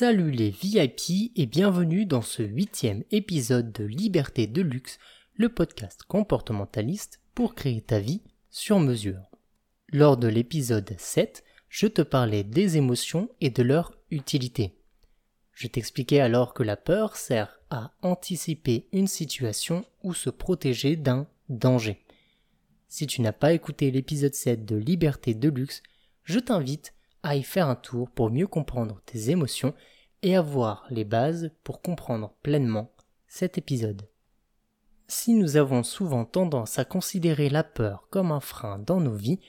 Salut les VIP et bienvenue dans ce huitième épisode de Liberté de Luxe, le podcast comportementaliste pour créer ta vie sur mesure. Lors de l'épisode 7, je te parlais des émotions et de leur utilité. Je t'expliquais alors que la peur sert à anticiper une situation ou se protéger d'un danger. Si tu n'as pas écouté l'épisode 7 de Liberté de Luxe, je t'invite à y faire un tour pour mieux comprendre tes émotions et avoir les bases pour comprendre pleinement cet épisode. Si nous avons souvent tendance à considérer la peur comme un frein dans nos vies,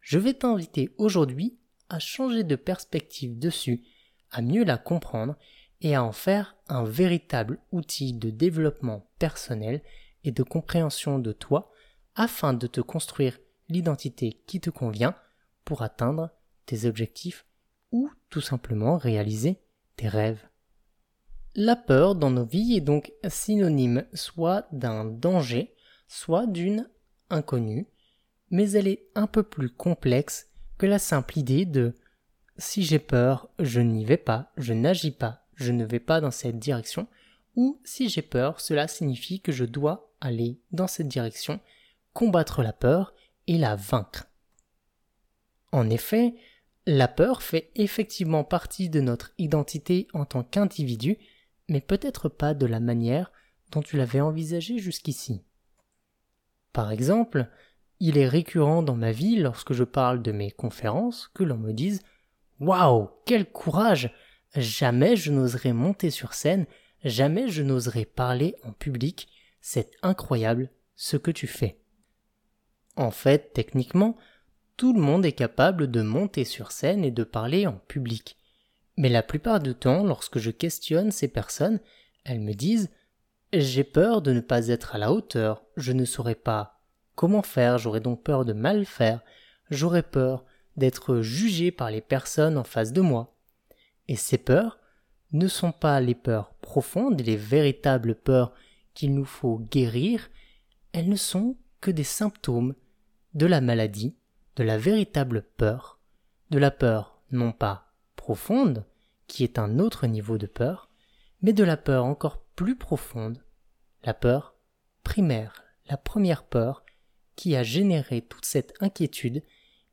je vais t'inviter aujourd'hui à changer de perspective dessus, à mieux la comprendre et à en faire un véritable outil de développement personnel et de compréhension de toi afin de te construire l'identité qui te convient pour atteindre objectifs ou tout simplement réaliser tes rêves. La peur dans nos vies est donc synonyme soit d'un danger, soit d'une inconnue, mais elle est un peu plus complexe que la simple idée de si j'ai peur, je n'y vais pas, je n'agis pas, je ne vais pas dans cette direction, ou si j'ai peur, cela signifie que je dois aller dans cette direction, combattre la peur et la vaincre. En effet, la peur fait effectivement partie de notre identité en tant qu'individu, mais peut-être pas de la manière dont tu l'avais envisagé jusqu'ici. Par exemple, il est récurrent dans ma vie lorsque je parle de mes conférences que l'on me dise Waouh, quel courage Jamais je n'oserais monter sur scène, jamais je n'oserais parler en public, c'est incroyable ce que tu fais. En fait, techniquement, tout le monde est capable de monter sur scène et de parler en public. Mais la plupart du temps, lorsque je questionne ces personnes, elles me disent J'ai peur de ne pas être à la hauteur, je ne saurais pas comment faire, j'aurais donc peur de mal faire, j'aurais peur d'être jugé par les personnes en face de moi. Et ces peurs ne sont pas les peurs profondes, les véritables peurs qu'il nous faut guérir, elles ne sont que des symptômes de la maladie de la véritable peur, de la peur non pas profonde, qui est un autre niveau de peur, mais de la peur encore plus profonde, la peur primaire, la première peur qui a généré toute cette inquiétude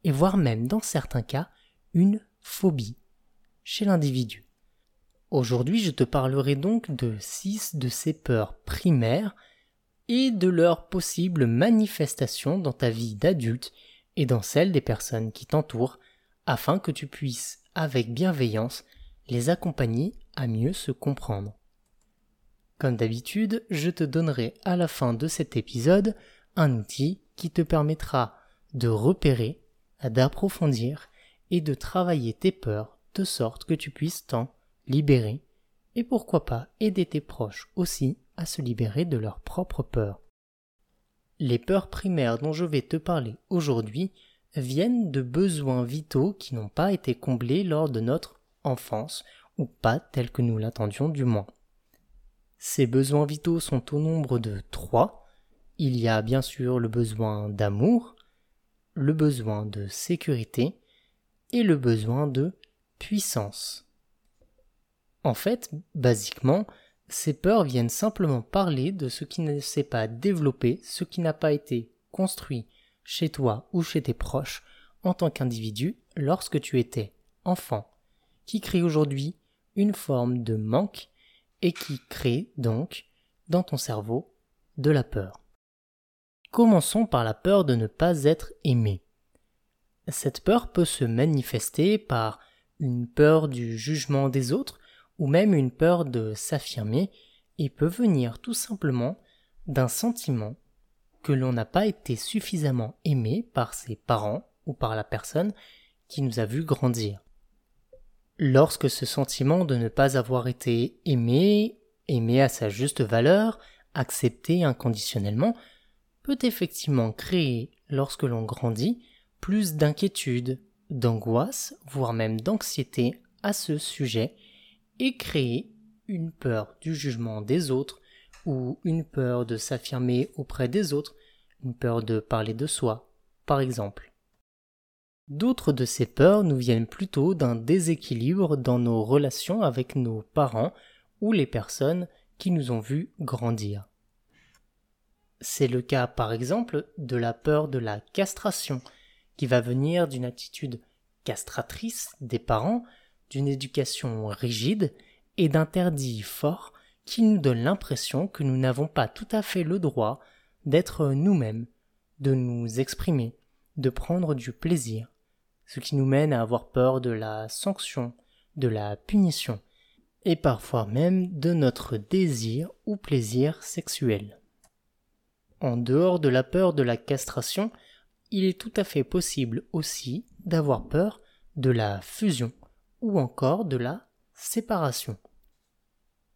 et voire même dans certains cas une phobie chez l'individu. Aujourd'hui, je te parlerai donc de six de ces peurs primaires et de leurs possibles manifestations dans ta vie d'adulte et dans celle des personnes qui t'entourent afin que tu puisses, avec bienveillance, les accompagner à mieux se comprendre. Comme d'habitude, je te donnerai à la fin de cet épisode un outil qui te permettra de repérer, d'approfondir et de travailler tes peurs de sorte que tu puisses t'en libérer et pourquoi pas aider tes proches aussi à se libérer de leurs propres peurs. Les peurs primaires dont je vais te parler aujourd'hui viennent de besoins vitaux qui n'ont pas été comblés lors de notre enfance, ou pas tels que nous l'attendions du moins. Ces besoins vitaux sont au nombre de trois. Il y a bien sûr le besoin d'amour, le besoin de sécurité et le besoin de puissance. En fait, basiquement, ces peurs viennent simplement parler de ce qui ne s'est pas développé, ce qui n'a pas été construit chez toi ou chez tes proches en tant qu'individu lorsque tu étais enfant, qui crée aujourd'hui une forme de manque et qui crée donc dans ton cerveau de la peur. Commençons par la peur de ne pas être aimé. Cette peur peut se manifester par une peur du jugement des autres, ou même une peur de s'affirmer, et peut venir tout simplement d'un sentiment que l'on n'a pas été suffisamment aimé par ses parents ou par la personne qui nous a vu grandir. Lorsque ce sentiment de ne pas avoir été aimé, aimé à sa juste valeur, accepté inconditionnellement, peut effectivement créer, lorsque l'on grandit, plus d'inquiétude, d'angoisse, voire même d'anxiété à ce sujet, et créer une peur du jugement des autres ou une peur de s'affirmer auprès des autres, une peur de parler de soi, par exemple. D'autres de ces peurs nous viennent plutôt d'un déséquilibre dans nos relations avec nos parents ou les personnes qui nous ont vus grandir. C'est le cas par exemple de la peur de la castration, qui va venir d'une attitude castratrice des parents, d'une éducation rigide et d'interdits forts qui nous donnent l'impression que nous n'avons pas tout à fait le droit d'être nous-mêmes, de nous exprimer, de prendre du plaisir, ce qui nous mène à avoir peur de la sanction, de la punition, et parfois même de notre désir ou plaisir sexuel. En dehors de la peur de la castration, il est tout à fait possible aussi d'avoir peur de la fusion ou encore de la séparation.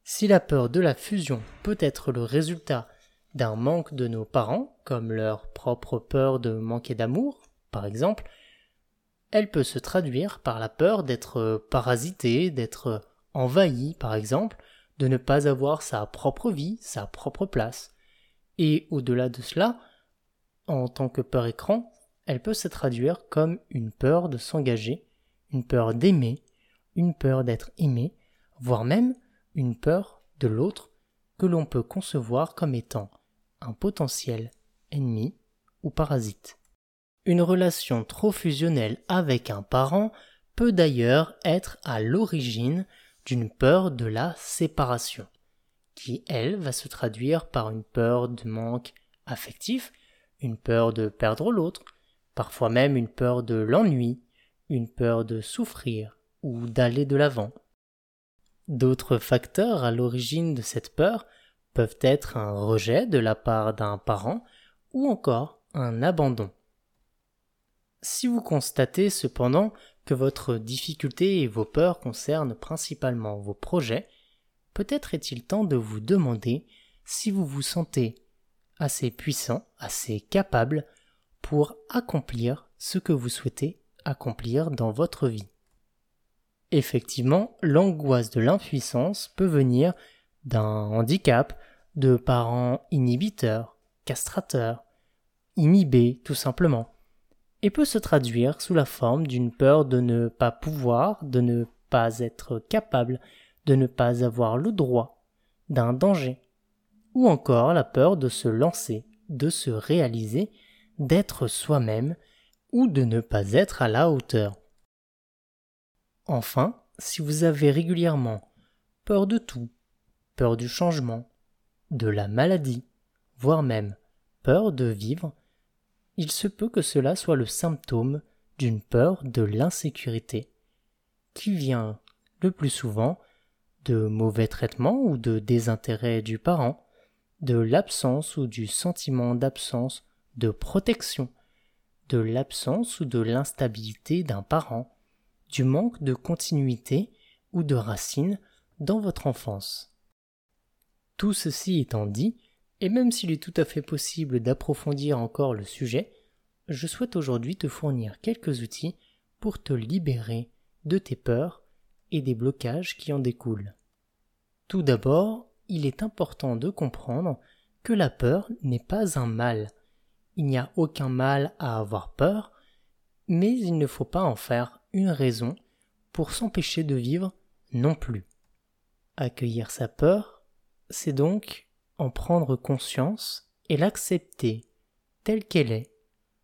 Si la peur de la fusion peut être le résultat d'un manque de nos parents, comme leur propre peur de manquer d'amour, par exemple, elle peut se traduire par la peur d'être parasité, d'être envahi, par exemple, de ne pas avoir sa propre vie, sa propre place. Et au-delà de cela, en tant que peur écran, elle peut se traduire comme une peur de s'engager, une peur d'aimer, une peur d'être aimé, voire même une peur de l'autre que l'on peut concevoir comme étant un potentiel ennemi ou parasite. Une relation trop fusionnelle avec un parent peut d'ailleurs être à l'origine d'une peur de la séparation qui, elle, va se traduire par une peur de manque affectif, une peur de perdre l'autre, parfois même une peur de l'ennui, une peur de souffrir ou d'aller de l'avant. D'autres facteurs à l'origine de cette peur peuvent être un rejet de la part d'un parent ou encore un abandon. Si vous constatez cependant que votre difficulté et vos peurs concernent principalement vos projets, peut-être est-il temps de vous demander si vous vous sentez assez puissant, assez capable pour accomplir ce que vous souhaitez accomplir dans votre vie. Effectivement, l'angoisse de l'impuissance peut venir d'un handicap, de parents inhibiteurs, castrateurs, inhibés tout simplement, et peut se traduire sous la forme d'une peur de ne pas pouvoir, de ne pas être capable de ne pas avoir le droit, d'un danger, ou encore la peur de se lancer, de se réaliser, d'être soi-même, ou de ne pas être à la hauteur. Enfin, si vous avez régulièrement peur de tout, peur du changement, de la maladie, voire même peur de vivre, il se peut que cela soit le symptôme d'une peur de l'insécurité, qui vient le plus souvent de mauvais traitements ou de désintérêt du parent, de l'absence ou du sentiment d'absence de protection, de l'absence ou de l'instabilité d'un parent, du manque de continuité ou de racines dans votre enfance. Tout ceci étant dit, et même s'il est tout à fait possible d'approfondir encore le sujet, je souhaite aujourd'hui te fournir quelques outils pour te libérer de tes peurs et des blocages qui en découlent. Tout d'abord, il est important de comprendre que la peur n'est pas un mal. Il n'y a aucun mal à avoir peur, mais il ne faut pas en faire une raison pour s'empêcher de vivre non plus. Accueillir sa peur, c'est donc en prendre conscience et l'accepter telle qu'elle est,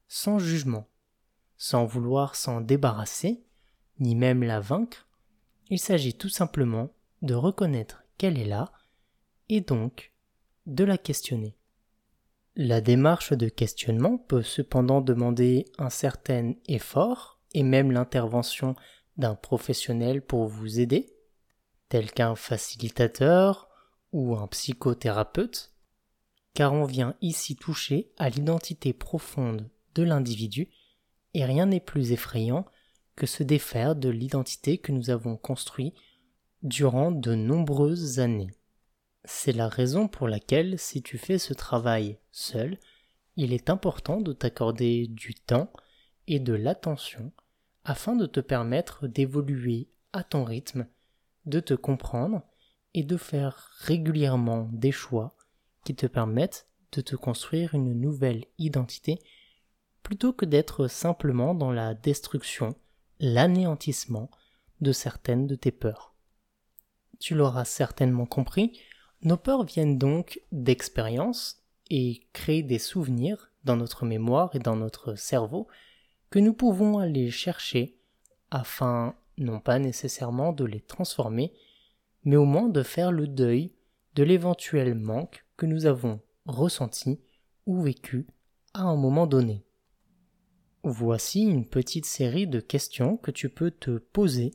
sans jugement, sans vouloir s'en débarrasser, ni même la vaincre, il s'agit tout simplement de reconnaître qu'elle est là et donc de la questionner. La démarche de questionnement peut cependant demander un certain effort même l'intervention d'un professionnel pour vous aider, tel qu'un facilitateur ou un psychothérapeute, car on vient ici toucher à l'identité profonde de l'individu et rien n'est plus effrayant que se défaire de l'identité que nous avons construite durant de nombreuses années. C'est la raison pour laquelle si tu fais ce travail seul, il est important de t'accorder du temps et de l'attention afin de te permettre d'évoluer à ton rythme, de te comprendre et de faire régulièrement des choix qui te permettent de te construire une nouvelle identité plutôt que d'être simplement dans la destruction, l'anéantissement de certaines de tes peurs. Tu l'auras certainement compris, nos peurs viennent donc d'expériences et créent des souvenirs dans notre mémoire et dans notre cerveau que nous pouvons aller chercher afin non pas nécessairement de les transformer, mais au moins de faire le deuil de l'éventuel manque que nous avons ressenti ou vécu à un moment donné. Voici une petite série de questions que tu peux te poser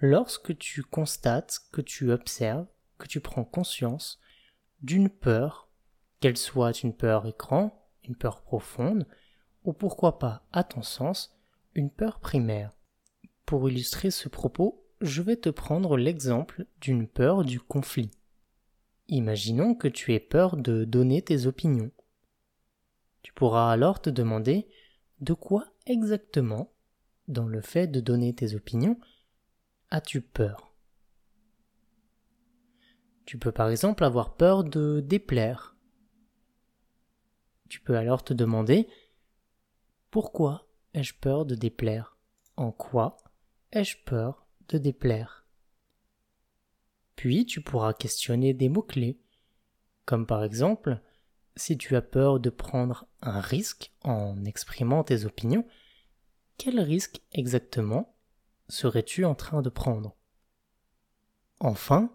lorsque tu constates, que tu observes, que tu prends conscience d'une peur, qu'elle soit une peur écran, une peur profonde, ou pourquoi pas, à ton sens, une peur primaire. Pour illustrer ce propos, je vais te prendre l'exemple d'une peur du conflit. Imaginons que tu aies peur de donner tes opinions. Tu pourras alors te demander de quoi exactement, dans le fait de donner tes opinions, as-tu peur? Tu peux par exemple avoir peur de déplaire. Tu peux alors te demander pourquoi ai-je peur de déplaire? En quoi ai-je peur de déplaire? Puis tu pourras questionner des mots-clés, comme par exemple si tu as peur de prendre un risque en exprimant tes opinions, quel risque exactement serais-tu en train de prendre? Enfin,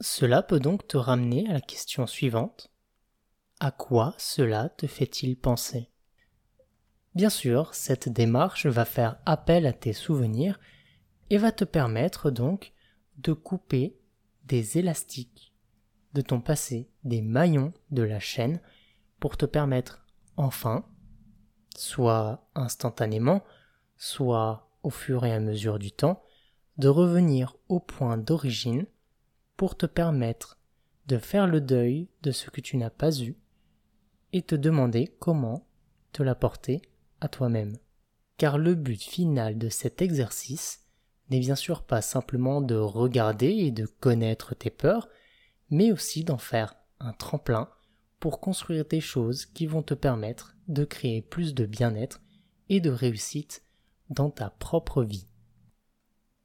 cela peut donc te ramener à la question suivante. À quoi cela te fait-il penser? Bien sûr, cette démarche va faire appel à tes souvenirs et va te permettre donc de couper des élastiques de ton passé des maillons de la chaîne pour te permettre enfin, soit instantanément, soit au fur et à mesure du temps, de revenir au point d'origine pour te permettre de faire le deuil de ce que tu n'as pas eu et te demander comment te l'apporter toi-même. Car le but final de cet exercice n'est bien sûr pas simplement de regarder et de connaître tes peurs, mais aussi d'en faire un tremplin pour construire des choses qui vont te permettre de créer plus de bien-être et de réussite dans ta propre vie.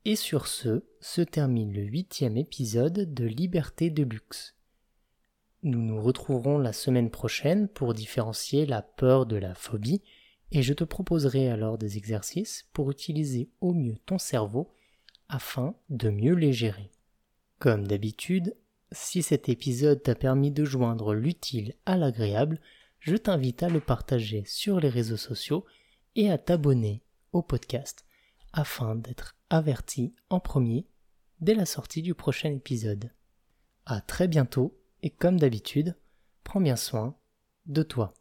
Et sur ce, se termine le huitième épisode de Liberté de luxe. Nous nous retrouverons la semaine prochaine pour différencier la peur de la phobie et je te proposerai alors des exercices pour utiliser au mieux ton cerveau afin de mieux les gérer. Comme d'habitude, si cet épisode t'a permis de joindre l'utile à l'agréable, je t'invite à le partager sur les réseaux sociaux et à t'abonner au podcast afin d'être averti en premier dès la sortie du prochain épisode. À très bientôt et comme d'habitude, prends bien soin de toi.